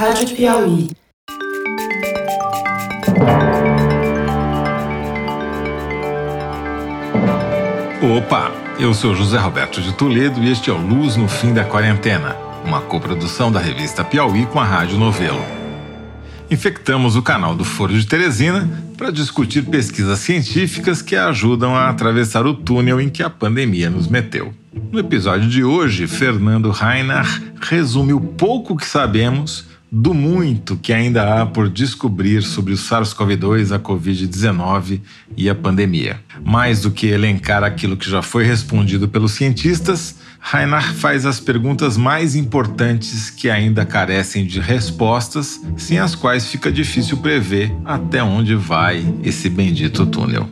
Rádio Piauí. Opa, eu sou José Roberto de Toledo e este é o Luz no Fim da Quarentena, uma coprodução da revista Piauí com a Rádio Novelo. Infectamos o canal do Foro de Teresina para discutir pesquisas científicas que ajudam a atravessar o túnel em que a pandemia nos meteu. No episódio de hoje, Fernando Reinach resume o pouco que sabemos do muito que ainda há por descobrir sobre o SARS-CoV-2, a Covid-19 e a pandemia. Mais do que elencar aquilo que já foi respondido pelos cientistas, Reinhardt faz as perguntas mais importantes que ainda carecem de respostas, sem as quais fica difícil prever até onde vai esse bendito túnel.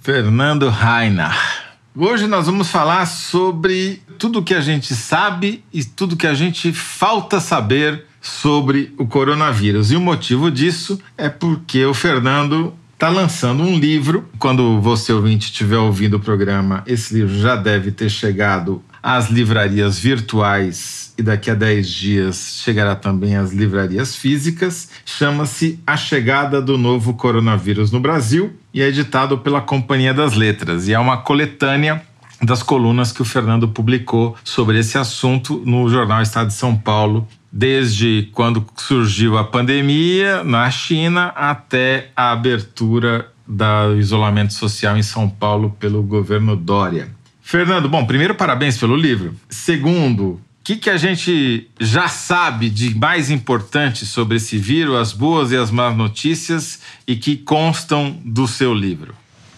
Fernando Reinhardt Hoje nós vamos falar sobre tudo que a gente sabe e tudo que a gente falta saber sobre o coronavírus. E o motivo disso é porque o Fernando está lançando um livro. Quando você ouvinte estiver ouvindo o programa, esse livro já deve ter chegado às livrarias virtuais e daqui a 10 dias chegará também às livrarias físicas. Chama-se A Chegada do Novo Coronavírus no Brasil e é editado pela Companhia das Letras. E é uma coletânea das colunas que o Fernando publicou sobre esse assunto no jornal Estado de São Paulo, desde quando surgiu a pandemia na China até a abertura do isolamento social em São Paulo pelo governo Dória. Fernando, bom, primeiro, parabéns pelo livro. Segundo, que, que a gente já sabe de mais importante sobre esse vírus, as boas e as más notícias, e que constam do seu livro?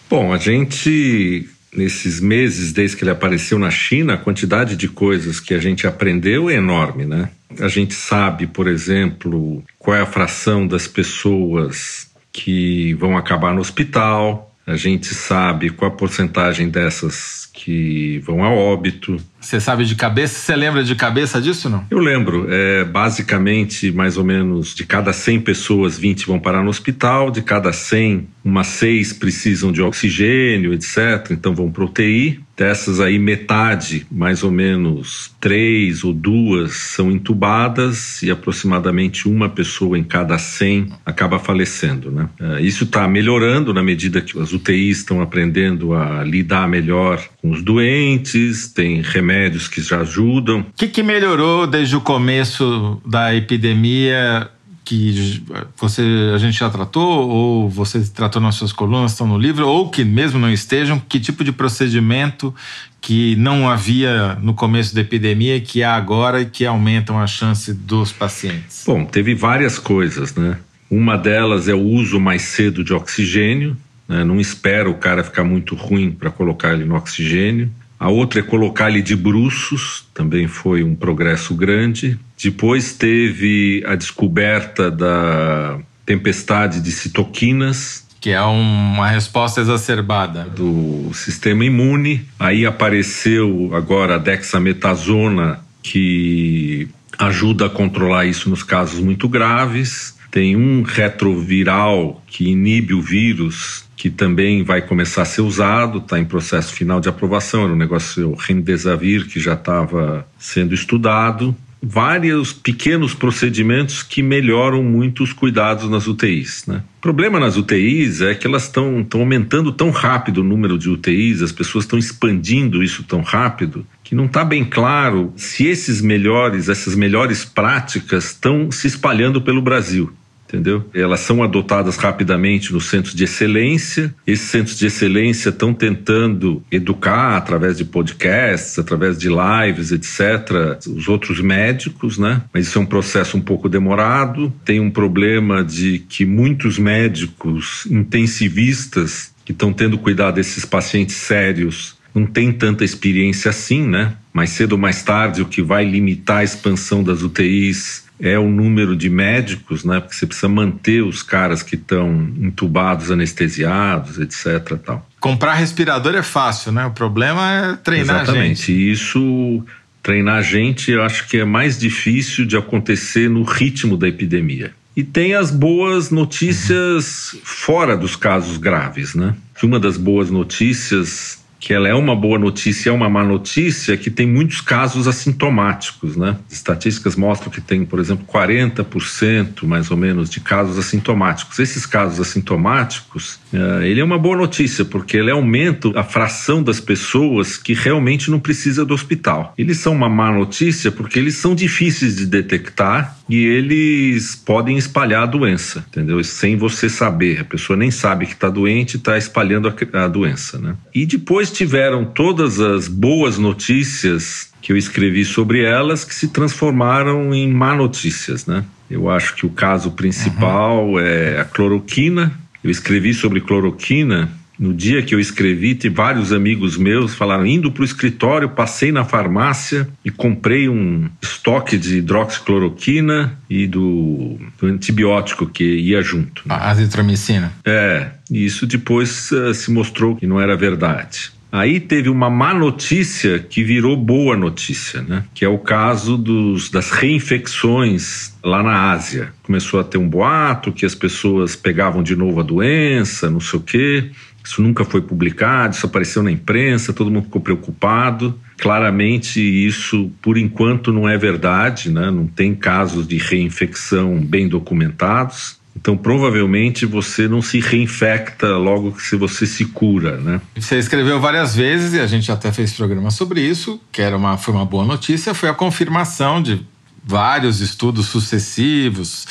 Bom, a gente, nesses meses desde que ele apareceu na China, a quantidade de coisas que a gente aprendeu é enorme, né? A gente sabe, por exemplo, qual é a fração das pessoas que vão acabar no hospital, a gente sabe qual a porcentagem dessas que vão a óbito. Você sabe de cabeça? Você lembra de cabeça disso não? Eu lembro. É, basicamente, mais ou menos, de cada 100 pessoas, 20 vão parar no hospital, de cada 100, umas 6 precisam de oxigênio, etc. Então vão para UTI. Dessas aí, metade, mais ou menos três ou duas, são entubadas e aproximadamente uma pessoa em cada 100 acaba falecendo. Né? É, isso está melhorando na medida que as UTIs estão aprendendo a lidar melhor com os doentes, tem remédios que já ajudam. O que, que melhorou desde o começo da epidemia que você a gente já tratou ou você tratou nas suas colunas estão no livro ou que mesmo não estejam que tipo de procedimento que não havia no começo da epidemia que há agora e que aumentam a chance dos pacientes bom teve várias coisas né uma delas é o uso mais cedo de oxigênio né? não espera o cara ficar muito ruim para colocar ele no oxigênio a outra é colocar ele de bruços, também foi um progresso grande. Depois teve a descoberta da tempestade de citoquinas, que é uma resposta exacerbada do sistema imune. Aí apareceu agora a dexametasona, que ajuda a controlar isso nos casos muito graves. Tem um retroviral que inibe o vírus que também vai começar a ser usado, está em processo final de aprovação, era um negócio Remdesivir que já estava sendo estudado. Vários pequenos procedimentos que melhoram muito os cuidados nas UTIs. Né? O problema nas UTIs é que elas estão aumentando tão rápido o número de UTIs, as pessoas estão expandindo isso tão rápido, que não está bem claro se esses melhores, essas melhores práticas estão se espalhando pelo Brasil entendeu? Elas são adotadas rapidamente nos centros de excelência. Esses centros de excelência estão tentando educar através de podcasts, através de lives, etc., os outros médicos, né? Mas isso é um processo um pouco demorado. Tem um problema de que muitos médicos intensivistas que estão tendo cuidado desses pacientes sérios não têm tanta experiência assim, né? Mais cedo ou mais tarde, o que vai limitar a expansão das UTIs é o número de médicos, né? Porque você precisa manter os caras que estão entubados, anestesiados, etc. Tal. Comprar respirador é fácil, né? O problema é treinar Exatamente. gente. E isso, treinar gente, eu acho que é mais difícil de acontecer no ritmo da epidemia. E tem as boas notícias fora dos casos graves, né? Uma das boas notícias que ela é uma boa notícia, é uma má notícia, que tem muitos casos assintomáticos, né? Estatísticas mostram que tem, por exemplo, 40% mais ou menos de casos assintomáticos. Esses casos assintomáticos, uh, ele é uma boa notícia, porque ele aumenta a fração das pessoas que realmente não precisa do hospital. Eles são uma má notícia porque eles são difíceis de detectar e eles podem espalhar a doença, entendeu? Sem você saber. A pessoa nem sabe que está doente e está espalhando a, a doença, né? E depois tiveram todas as boas notícias que eu escrevi sobre elas que se transformaram em má notícias, né? Eu acho que o caso principal uhum. é a cloroquina. Eu escrevi sobre cloroquina no dia que eu escrevi, tem vários amigos meus falaram: indo para o escritório, passei na farmácia e comprei um estoque de hidroxicloroquina e do, do antibiótico que ia junto. A azitromicina. É, e isso depois uh, se mostrou que não era verdade. Aí teve uma má notícia que virou boa notícia, né? Que é o caso dos, das reinfecções lá na Ásia. Começou a ter um boato que as pessoas pegavam de novo a doença, não sei o quê. Isso nunca foi publicado, isso apareceu na imprensa, todo mundo ficou preocupado. Claramente, isso, por enquanto, não é verdade, né? não tem casos de reinfecção bem documentados. Então, provavelmente, você não se reinfecta logo que você se cura, né? Você escreveu várias vezes e a gente até fez programa sobre isso, que era uma, foi uma boa notícia, foi a confirmação de vários estudos sucessivos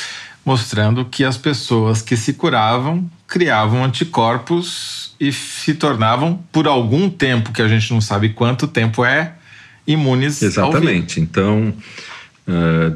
mostrando que as pessoas que se curavam criavam anticorpos e se tornavam, por algum tempo, que a gente não sabe quanto tempo é, imunes Exatamente. Então,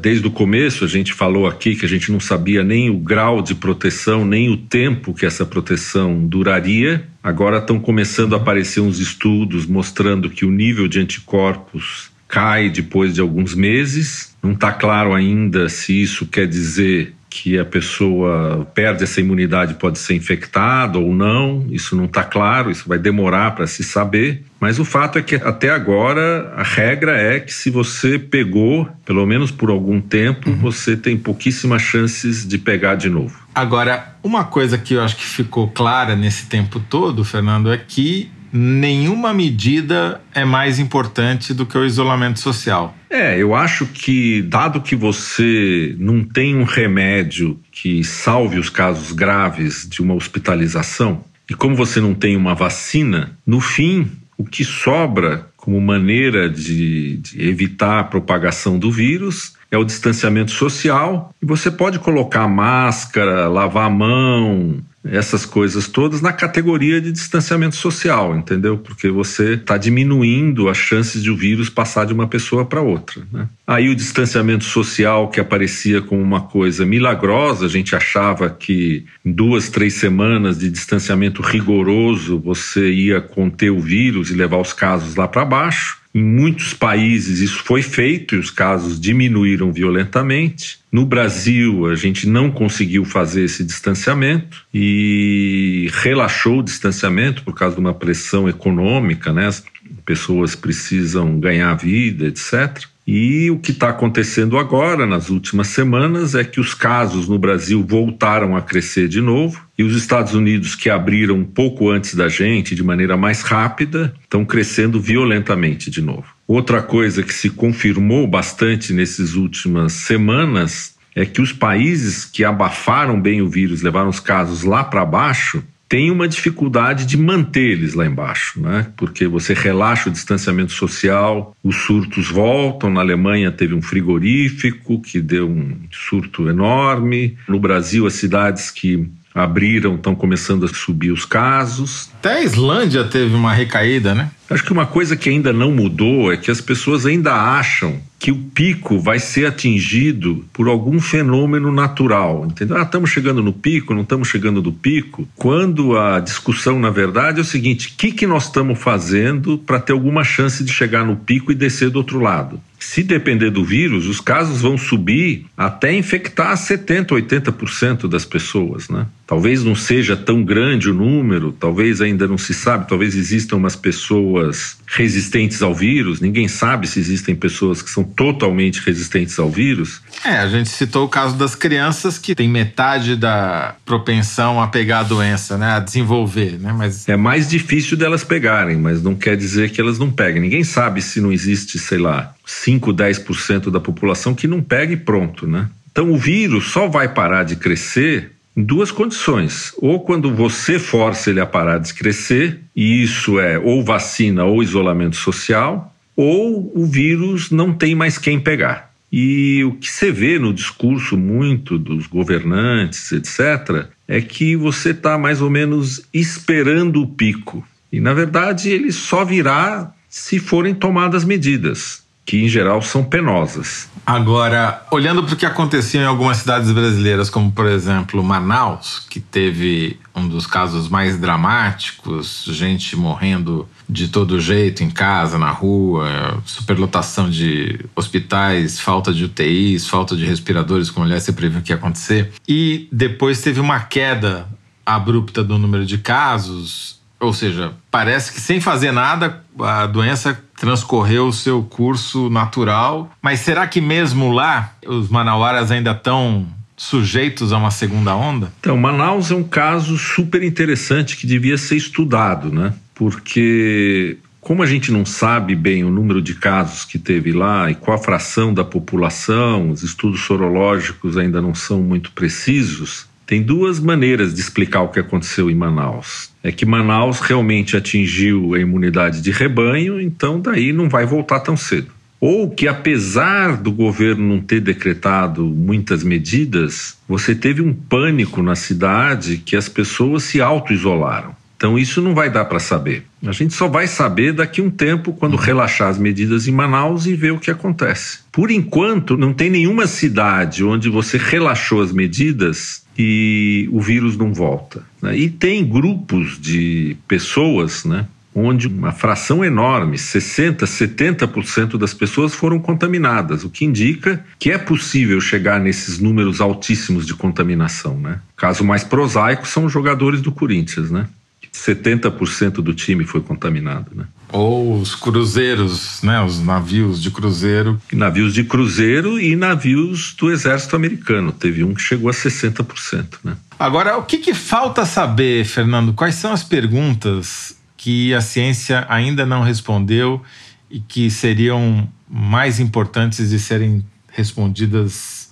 desde o começo, a gente falou aqui que a gente não sabia nem o grau de proteção, nem o tempo que essa proteção duraria. Agora estão começando a aparecer uns estudos mostrando que o nível de anticorpos cai depois de alguns meses. Não está claro ainda se isso quer dizer que a pessoa perde essa imunidade, pode ser infectada ou não, isso não está claro, isso vai demorar para se saber. Mas o fato é que até agora a regra é que se você pegou, pelo menos por algum tempo, uhum. você tem pouquíssimas chances de pegar de novo. Agora, uma coisa que eu acho que ficou clara nesse tempo todo, Fernando, é que nenhuma medida é mais importante do que o isolamento social. É, eu acho que, dado que você não tem um remédio que salve os casos graves de uma hospitalização, e como você não tem uma vacina, no fim, o que sobra como maneira de, de evitar a propagação do vírus é o distanciamento social. E você pode colocar máscara, lavar a mão, essas coisas todas na categoria de distanciamento social, entendeu? Porque você está diminuindo as chances de o vírus passar de uma pessoa para outra. Né? Aí o distanciamento social que aparecia como uma coisa milagrosa, a gente achava que em duas, três semanas de distanciamento rigoroso você ia conter o vírus e levar os casos lá para baixo. Em muitos países isso foi feito e os casos diminuíram violentamente. No Brasil, a gente não conseguiu fazer esse distanciamento e relaxou o distanciamento por causa de uma pressão econômica, né? As pessoas precisam ganhar vida, etc. E o que está acontecendo agora, nas últimas semanas, é que os casos no Brasil voltaram a crescer de novo e os Estados Unidos, que abriram um pouco antes da gente, de maneira mais rápida, estão crescendo violentamente de novo. Outra coisa que se confirmou bastante nessas últimas semanas é que os países que abafaram bem o vírus, levaram os casos lá para baixo, tem uma dificuldade de manter eles lá embaixo, né? porque você relaxa o distanciamento social, os surtos voltam. Na Alemanha teve um frigorífico que deu um surto enorme. No Brasil, as cidades que abriram, estão começando a subir os casos. Até a Islândia teve uma recaída, né? Acho que uma coisa que ainda não mudou é que as pessoas ainda acham que o pico vai ser atingido por algum fenômeno natural, entendeu? Ah, estamos chegando no pico, não estamos chegando no pico. Quando a discussão, na verdade, é o seguinte: o que, que nós estamos fazendo para ter alguma chance de chegar no pico e descer do outro lado? Se depender do vírus, os casos vão subir até infectar 70%, 80% das pessoas, né? Talvez não seja tão grande o número, talvez ainda não se sabe, talvez existam umas pessoas resistentes ao vírus, ninguém sabe se existem pessoas que são totalmente resistentes ao vírus. É, a gente citou o caso das crianças que tem metade da propensão a pegar a doença, né, a desenvolver, né, mas é mais difícil delas pegarem, mas não quer dizer que elas não peguem. Ninguém sabe se não existe, sei lá, 5, 10% da população que não pega e pronto, né? Então o vírus só vai parar de crescer duas condições. Ou quando você força ele a parar de crescer, e isso é ou vacina ou isolamento social, ou o vírus não tem mais quem pegar. E o que você vê no discurso muito dos governantes, etc., é que você está mais ou menos esperando o pico. E, na verdade, ele só virá se forem tomadas medidas que em geral são penosas. Agora, olhando para o que aconteceu em algumas cidades brasileiras, como por exemplo Manaus, que teve um dos casos mais dramáticos, gente morrendo de todo jeito em casa, na rua, superlotação de hospitais, falta de UTIs, falta de respiradores, como aliás você previu que ia acontecer. E depois teve uma queda abrupta do número de casos, ou seja, parece que sem fazer nada a doença transcorreu o seu curso natural. Mas será que mesmo lá os manauaras ainda estão sujeitos a uma segunda onda? Então, Manaus é um caso super interessante que devia ser estudado, né? Porque como a gente não sabe bem o número de casos que teve lá e qual a fração da população, os estudos sorológicos ainda não são muito precisos, tem duas maneiras de explicar o que aconteceu em Manaus. É que Manaus realmente atingiu a imunidade de rebanho, então daí não vai voltar tão cedo. Ou que, apesar do governo não ter decretado muitas medidas, você teve um pânico na cidade que as pessoas se auto-isolaram. Então isso não vai dar para saber. A gente só vai saber daqui a um tempo quando relaxar as medidas em Manaus e ver o que acontece. Por enquanto, não tem nenhuma cidade onde você relaxou as medidas e o vírus não volta. Né? E tem grupos de pessoas, né? onde uma fração enorme, 60%, 70% das pessoas foram contaminadas, o que indica que é possível chegar nesses números altíssimos de contaminação. Né? Caso mais prosaico são os jogadores do Corinthians, né? 70% do time foi contaminado, né? Ou os cruzeiros, né? Os navios de cruzeiro. Navios de cruzeiro e navios do exército americano. Teve um que chegou a 60%, né? Agora, o que, que falta saber, Fernando? Quais são as perguntas que a ciência ainda não respondeu e que seriam mais importantes de serem respondidas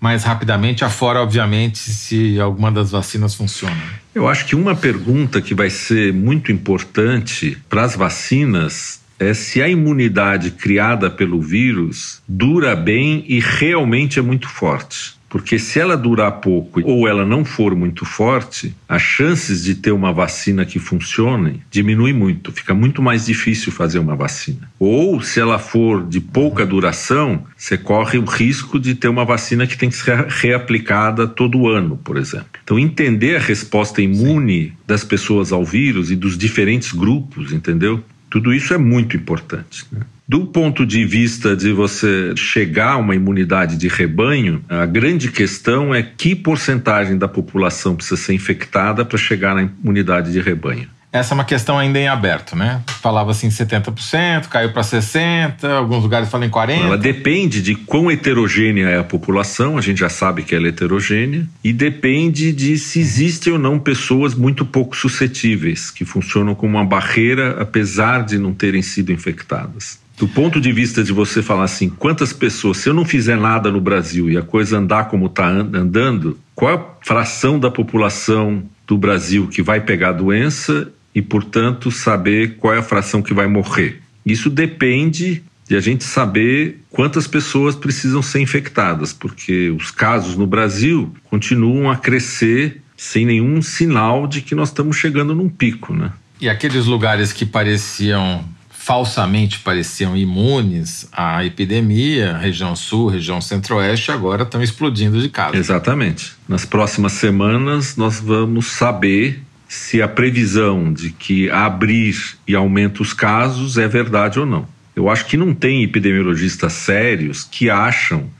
mais rapidamente, afora, obviamente, se alguma das vacinas funciona. Eu acho que uma pergunta que vai ser muito importante para as vacinas é se a imunidade criada pelo vírus dura bem e realmente é muito forte. Porque se ela durar pouco ou ela não for muito forte, as chances de ter uma vacina que funcione diminui muito, fica muito mais difícil fazer uma vacina. Ou se ela for de pouca duração, você corre o risco de ter uma vacina que tem que ser reaplicada todo ano, por exemplo. Então entender a resposta imune das pessoas ao vírus e dos diferentes grupos, entendeu? Tudo isso é muito importante. Né? Do ponto de vista de você chegar a uma imunidade de rebanho, a grande questão é que porcentagem da população precisa ser infectada para chegar na imunidade de rebanho. Essa é uma questão ainda em aberto, né? Falava assim 70%, caiu para 60%, alguns lugares falam em 40%. Ela depende de quão heterogênea é a população, a gente já sabe que ela é heterogênea, e depende de se existem ou não pessoas muito pouco suscetíveis, que funcionam como uma barreira, apesar de não terem sido infectadas do ponto de vista de você falar assim, quantas pessoas, se eu não fizer nada no Brasil e a coisa andar como está andando, qual a fração da população do Brasil que vai pegar a doença e, portanto, saber qual é a fração que vai morrer? Isso depende de a gente saber quantas pessoas precisam ser infectadas, porque os casos no Brasil continuam a crescer sem nenhum sinal de que nós estamos chegando num pico, né? E aqueles lugares que pareciam falsamente pareciam imunes à epidemia, região sul, região centro-oeste, agora estão explodindo de casos. Exatamente. Nas próximas semanas nós vamos saber se a previsão de que abrir e aumenta os casos é verdade ou não. Eu acho que não tem epidemiologistas sérios que acham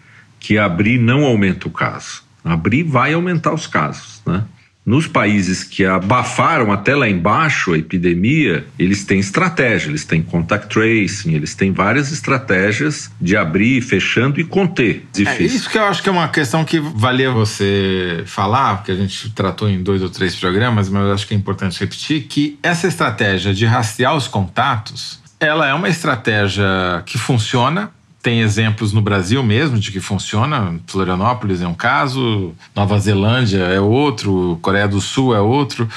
que abrir não aumenta o caso. Abrir vai aumentar os casos, né? Nos países que abafaram até lá embaixo a epidemia, eles têm estratégia, eles têm contact tracing, eles têm várias estratégias de abrir, fechando e conter. É Difícil. É isso que eu acho que é uma questão que valia você falar, porque a gente tratou em dois ou três programas, mas eu acho que é importante repetir que essa estratégia de rastrear os contatos, ela é uma estratégia que funciona tem exemplos no Brasil mesmo de que funciona. Florianópolis é um caso, Nova Zelândia é outro, Coreia do Sul é outro.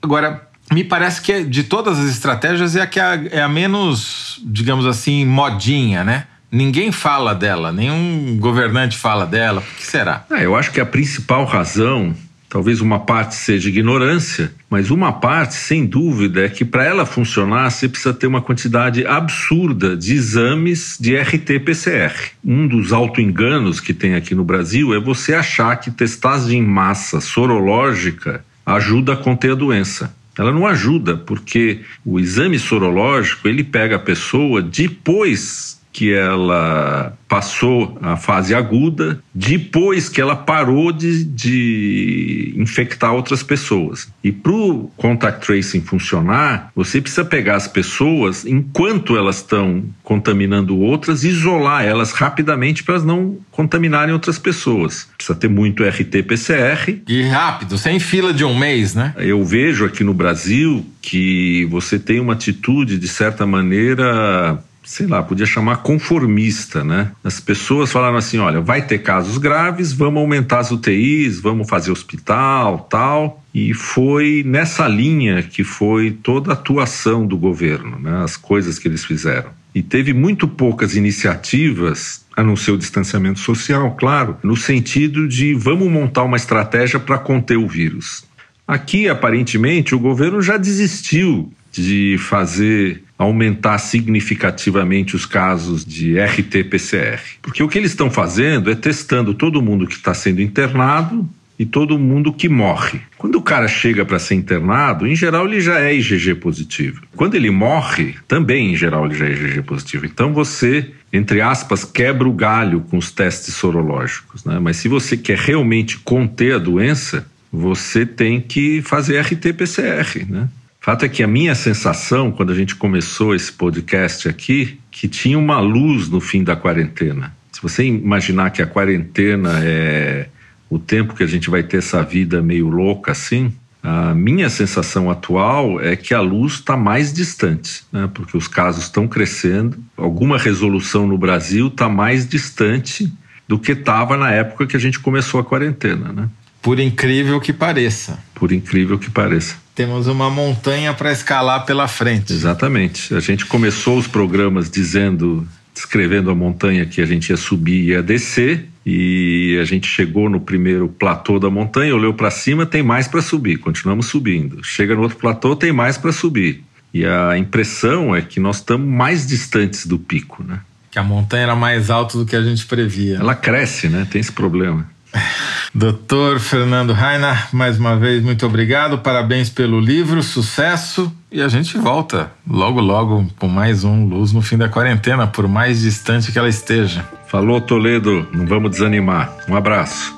Agora, me parece que de todas as estratégias é a que é a menos, digamos assim, modinha, né? Ninguém fala dela, nenhum governante fala dela. Por que será? É, eu acho que a principal razão Talvez uma parte seja ignorância, mas uma parte, sem dúvida, é que para ela funcionar você precisa ter uma quantidade absurda de exames de RT-PCR. Um dos autoenganos que tem aqui no Brasil é você achar que testagem em massa sorológica ajuda a conter a doença. Ela não ajuda, porque o exame sorológico ele pega a pessoa depois que ela passou a fase aguda depois que ela parou de, de infectar outras pessoas. E para o contact tracing funcionar, você precisa pegar as pessoas enquanto elas estão contaminando outras, isolar elas rapidamente para elas não contaminarem outras pessoas. Precisa ter muito RT-PCR. E rápido, sem fila de um mês, né? Eu vejo aqui no Brasil que você tem uma atitude, de certa maneira, sei lá, podia chamar conformista, né? As pessoas falaram assim, olha, vai ter casos graves, vamos aumentar as UTIs, vamos fazer hospital, tal. E foi nessa linha que foi toda a atuação do governo, né? As coisas que eles fizeram. E teve muito poucas iniciativas, a não ser o distanciamento social, claro, no sentido de vamos montar uma estratégia para conter o vírus. Aqui, aparentemente, o governo já desistiu de fazer aumentar significativamente os casos de RT-PCR. Porque o que eles estão fazendo é testando todo mundo que está sendo internado e todo mundo que morre. Quando o cara chega para ser internado, em geral ele já é IgG positivo. Quando ele morre, também em geral ele já é IgG positivo. Então você, entre aspas, quebra o galho com os testes sorológicos. Né? Mas se você quer realmente conter a doença, você tem que fazer RT-PCR, né? Fato é que a minha sensação, quando a gente começou esse podcast aqui, que tinha uma luz no fim da quarentena. Se você imaginar que a quarentena é o tempo que a gente vai ter essa vida meio louca assim, a minha sensação atual é que a luz está mais distante, né? porque os casos estão crescendo, alguma resolução no Brasil está mais distante do que estava na época que a gente começou a quarentena. Né? Por incrível que pareça. Por incrível que pareça. Temos uma montanha para escalar pela frente. Exatamente. A gente começou os programas dizendo, descrevendo a montanha que a gente ia subir e ia descer, e a gente chegou no primeiro platô da montanha, olhou para cima, tem mais para subir, continuamos subindo. Chega no outro platô, tem mais para subir. E a impressão é que nós estamos mais distantes do pico, né? Que a montanha era mais alta do que a gente previa. Ela cresce, né? Tem esse problema. Doutor Fernando Rainer, mais uma vez, muito obrigado, parabéns pelo livro, sucesso. E a gente volta logo, logo com mais um Luz no fim da quarentena, por mais distante que ela esteja. Falou, Toledo, não vamos desanimar. Um abraço.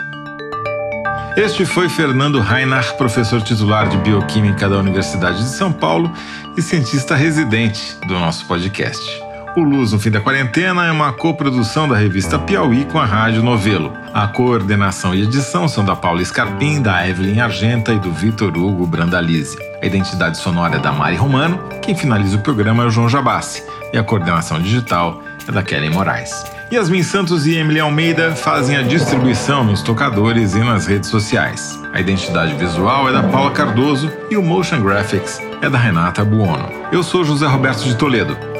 Este foi Fernando Rainer, professor titular de Bioquímica da Universidade de São Paulo e cientista residente do nosso podcast. O Luz no Fim da Quarentena é uma coprodução da revista Piauí com a Rádio Novelo. A coordenação e edição são da Paula Scarpim, da Evelyn Argenta e do Vitor Hugo Brandalize. A identidade sonora é da Mari Romano, quem finaliza o programa é o João Jabassi e a coordenação digital é da Kelly Moraes. Yasmin Santos e Emily Almeida fazem a distribuição nos tocadores e nas redes sociais. A identidade visual é da Paula Cardoso e o Motion Graphics é da Renata Buono. Eu sou José Roberto de Toledo.